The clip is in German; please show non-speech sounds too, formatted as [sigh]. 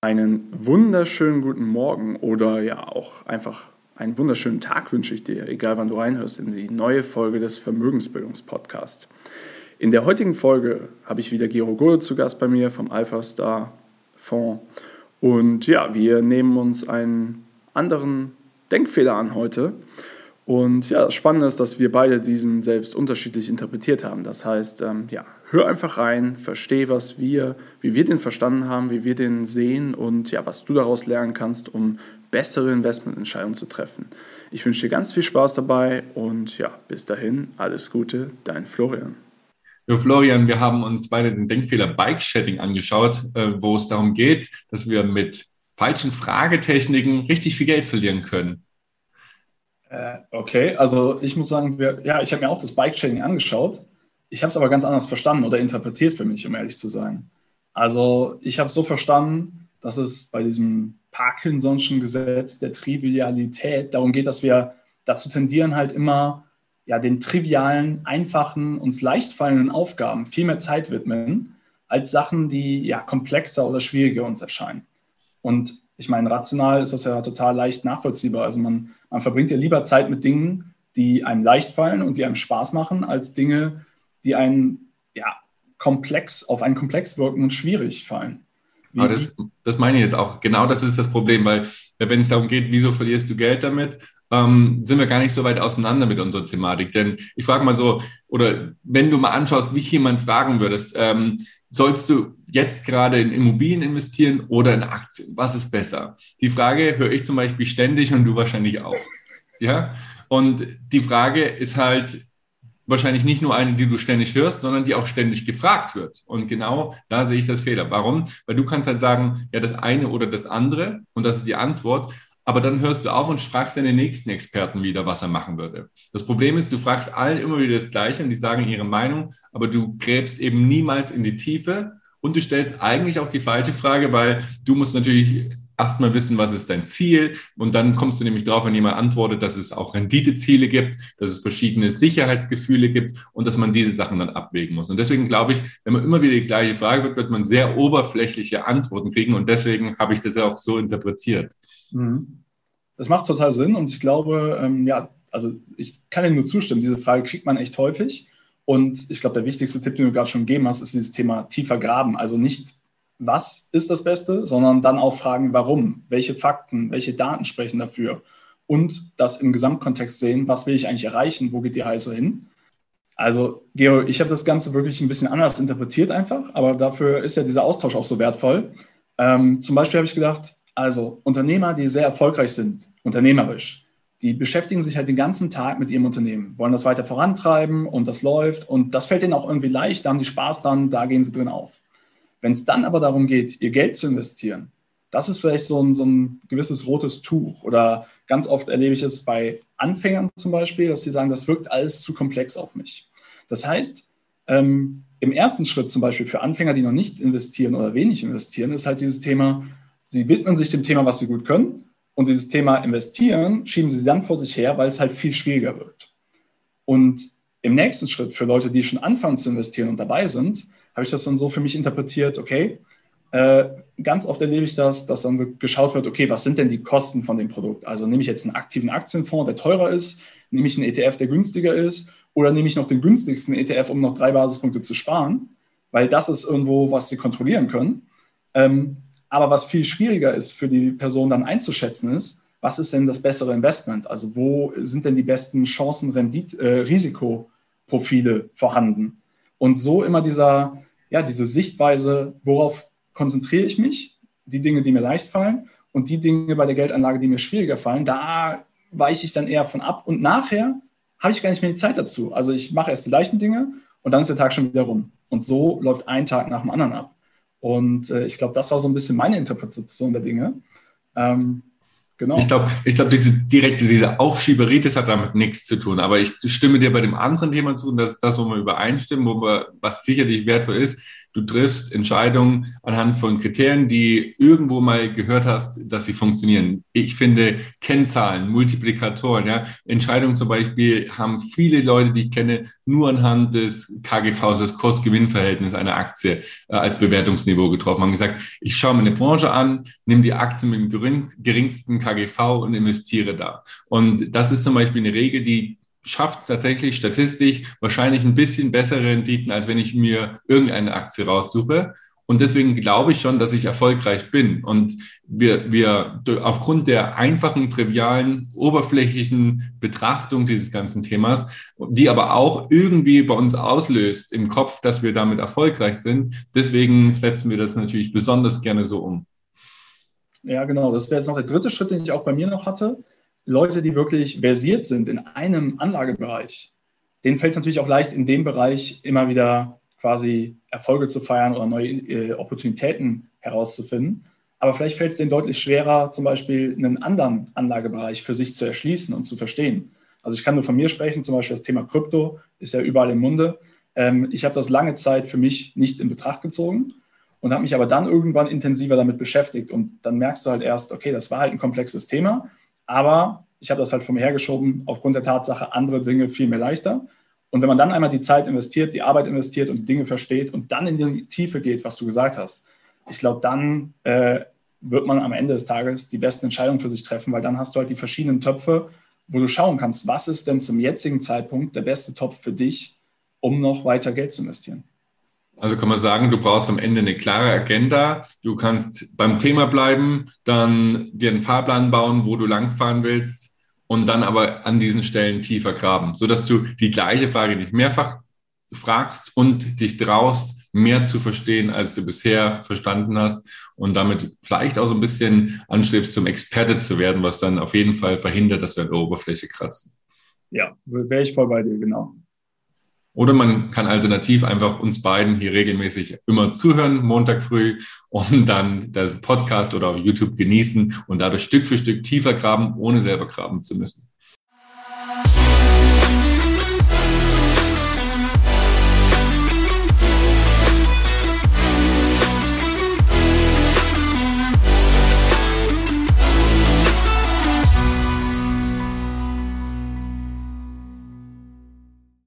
Einen wunderschönen guten Morgen oder ja auch einfach einen wunderschönen Tag wünsche ich dir, egal wann du reinhörst, in die neue Folge des Vermögensbildungspodcasts. In der heutigen Folge habe ich wieder Gero Gode zu Gast bei mir vom Alpha Star Fonds. Und ja, wir nehmen uns einen anderen Denkfehler an heute. Und ja, das Spannende ist, dass wir beide diesen selbst unterschiedlich interpretiert haben. Das heißt, ähm, ja, hör einfach rein, versteh, was wir, wie wir den verstanden haben, wie wir den sehen und ja, was du daraus lernen kannst, um bessere Investmententscheidungen zu treffen. Ich wünsche dir ganz viel Spaß dabei und ja, bis dahin, alles Gute, dein Florian. Ja, Florian, wir haben uns beide den Denkfehler Bike-Shedding angeschaut, äh, wo es darum geht, dass wir mit falschen Fragetechniken richtig viel Geld verlieren können. Äh, okay, also ich muss sagen, wir, ja, ich habe mir auch das Bike-Chaining angeschaut. Ich habe es aber ganz anders verstanden oder interpretiert für mich, um ehrlich zu sein. Also ich habe so verstanden, dass es bei diesem Parkinson'schen Gesetz der Trivialität darum geht, dass wir dazu tendieren, halt immer ja, den trivialen, einfachen, uns leicht fallenden Aufgaben viel mehr Zeit widmen, als Sachen, die ja komplexer oder schwieriger uns erscheinen. Und ich meine, rational ist das ja total leicht nachvollziehbar. Also man, man verbringt ja lieber Zeit mit Dingen, die einem leicht fallen und die einem Spaß machen, als Dinge, die einen ja, komplex, auf einen komplex wirken und schwierig fallen. Aber das, das meine ich jetzt auch. Genau das ist das Problem, weil wenn es darum geht, wieso verlierst du Geld damit, ähm, sind wir gar nicht so weit auseinander mit unserer Thematik. Denn ich frage mal so, oder wenn du mal anschaust, wie jemand fragen würdest, ähm, sollst du jetzt gerade in Immobilien investieren oder in Aktien? Was ist besser? Die Frage höre ich zum Beispiel ständig und du wahrscheinlich auch. [laughs] Ja? Und die Frage ist halt wahrscheinlich nicht nur eine, die du ständig hörst, sondern die auch ständig gefragt wird. Und genau da sehe ich das Fehler. Warum? Weil du kannst halt sagen, ja, das eine oder das andere und das ist die Antwort aber dann hörst du auf und fragst deine nächsten Experten wieder, was er machen würde. Das Problem ist, du fragst allen immer wieder das Gleiche und die sagen ihre Meinung, aber du gräbst eben niemals in die Tiefe und du stellst eigentlich auch die falsche Frage, weil du musst natürlich erstmal wissen, was ist dein Ziel und dann kommst du nämlich drauf, wenn jemand antwortet, dass es auch Renditeziele gibt, dass es verschiedene Sicherheitsgefühle gibt und dass man diese Sachen dann abwägen muss. Und deswegen glaube ich, wenn man immer wieder die gleiche Frage wird, wird man sehr oberflächliche Antworten kriegen und deswegen habe ich das auch so interpretiert. Mhm. Das macht total Sinn und ich glaube, ähm, ja, also ich kann Ihnen nur zustimmen, diese Frage kriegt man echt häufig. Und ich glaube, der wichtigste Tipp, den du gerade schon gegeben hast, ist dieses Thema tiefer graben. Also nicht, was ist das Beste, sondern dann auch fragen, warum, welche Fakten, welche Daten sprechen dafür. Und das im Gesamtkontext sehen, was will ich eigentlich erreichen, wo geht die Reise hin. Also, Gero, ich habe das Ganze wirklich ein bisschen anders interpretiert einfach, aber dafür ist ja dieser Austausch auch so wertvoll. Ähm, zum Beispiel habe ich gedacht, also Unternehmer, die sehr erfolgreich sind, unternehmerisch, die beschäftigen sich halt den ganzen Tag mit ihrem Unternehmen, wollen das weiter vorantreiben und das läuft und das fällt ihnen auch irgendwie leicht, da haben die Spaß dran, da gehen sie drin auf. Wenn es dann aber darum geht, ihr Geld zu investieren, das ist vielleicht so ein, so ein gewisses rotes Tuch oder ganz oft erlebe ich es bei Anfängern zum Beispiel, dass sie sagen, das wirkt alles zu komplex auf mich. Das heißt, ähm, im ersten Schritt zum Beispiel für Anfänger, die noch nicht investieren oder wenig investieren, ist halt dieses Thema, Sie widmen sich dem Thema, was sie gut können. Und dieses Thema investieren schieben sie dann vor sich her, weil es halt viel schwieriger wird. Und im nächsten Schritt für Leute, die schon anfangen zu investieren und dabei sind, habe ich das dann so für mich interpretiert, okay, äh, ganz oft erlebe ich das, dass dann geschaut wird, okay, was sind denn die Kosten von dem Produkt? Also nehme ich jetzt einen aktiven Aktienfonds, der teurer ist, nehme ich einen ETF, der günstiger ist, oder nehme ich noch den günstigsten ETF, um noch drei Basispunkte zu sparen, weil das ist irgendwo, was sie kontrollieren können. Ähm, aber was viel schwieriger ist für die Person dann einzuschätzen ist, was ist denn das bessere Investment? Also wo sind denn die besten Chancen, Rendit, äh, Risikoprofile vorhanden? Und so immer dieser, ja, diese Sichtweise, worauf konzentriere ich mich? Die Dinge, die mir leicht fallen und die Dinge bei der Geldanlage, die mir schwieriger fallen, da weiche ich dann eher von ab. Und nachher habe ich gar nicht mehr die Zeit dazu. Also ich mache erst die leichten Dinge und dann ist der Tag schon wieder rum. Und so läuft ein Tag nach dem anderen ab. Und äh, ich glaube, das war so ein bisschen meine Interpretation der Dinge. Ähm, Genau. Ich glaube, ich glaube, diese direkte, diese Aufschieberitis hat damit nichts zu tun. Aber ich stimme dir bei dem anderen Thema zu, und das ist das, wo wir übereinstimmen, wo wir, was sicherlich wertvoll ist. Du triffst Entscheidungen anhand von Kriterien, die irgendwo mal gehört hast, dass sie funktionieren. Ich finde Kennzahlen, Multiplikatoren, ja, Entscheidungen zum Beispiel haben viele Leute, die ich kenne, nur anhand des KGVs, des Kurs-Gewinn-Verhältnisses einer Aktie äh, als Bewertungsniveau getroffen. Haben gesagt, ich schaue mir eine Branche an, nehme die Aktie mit dem geringsten KGV und investiere da. Und das ist zum Beispiel eine Regel, die schafft tatsächlich statistisch wahrscheinlich ein bisschen bessere Renditen, als wenn ich mir irgendeine Aktie raussuche. Und deswegen glaube ich schon, dass ich erfolgreich bin. Und wir, wir aufgrund der einfachen, trivialen, oberflächlichen Betrachtung dieses ganzen Themas, die aber auch irgendwie bei uns auslöst im Kopf, dass wir damit erfolgreich sind, deswegen setzen wir das natürlich besonders gerne so um. Ja, genau. Das wäre jetzt noch der dritte Schritt, den ich auch bei mir noch hatte. Leute, die wirklich versiert sind in einem Anlagebereich, denen fällt es natürlich auch leicht, in dem Bereich immer wieder quasi Erfolge zu feiern oder neue äh, Opportunitäten herauszufinden. Aber vielleicht fällt es denen deutlich schwerer, zum Beispiel einen anderen Anlagebereich für sich zu erschließen und zu verstehen. Also ich kann nur von mir sprechen, zum Beispiel das Thema Krypto ist ja überall im Munde. Ähm, ich habe das lange Zeit für mich nicht in Betracht gezogen und habe mich aber dann irgendwann intensiver damit beschäftigt. Und dann merkst du halt erst, okay, das war halt ein komplexes Thema, aber ich habe das halt von mir hergeschoben, aufgrund der Tatsache, andere Dinge viel mehr leichter. Und wenn man dann einmal die Zeit investiert, die Arbeit investiert und die Dinge versteht und dann in die Tiefe geht, was du gesagt hast, ich glaube, dann äh, wird man am Ende des Tages die besten Entscheidungen für sich treffen, weil dann hast du halt die verschiedenen Töpfe, wo du schauen kannst, was ist denn zum jetzigen Zeitpunkt der beste Topf für dich, um noch weiter Geld zu investieren. Also kann man sagen, du brauchst am Ende eine klare Agenda. Du kannst beim Thema bleiben, dann dir einen Fahrplan bauen, wo du langfahren willst und dann aber an diesen Stellen tiefer graben, sodass du die gleiche Frage nicht mehrfach fragst und dich traust, mehr zu verstehen, als du bisher verstanden hast und damit vielleicht auch so ein bisschen anstrebst, zum Experte zu werden, was dann auf jeden Fall verhindert, dass wir an der Oberfläche kratzen. Ja, wäre ich voll bei dir, genau. Oder man kann alternativ einfach uns beiden hier regelmäßig immer zuhören, Montag früh, und dann den Podcast oder YouTube genießen und dadurch Stück für Stück tiefer graben, ohne selber graben zu müssen.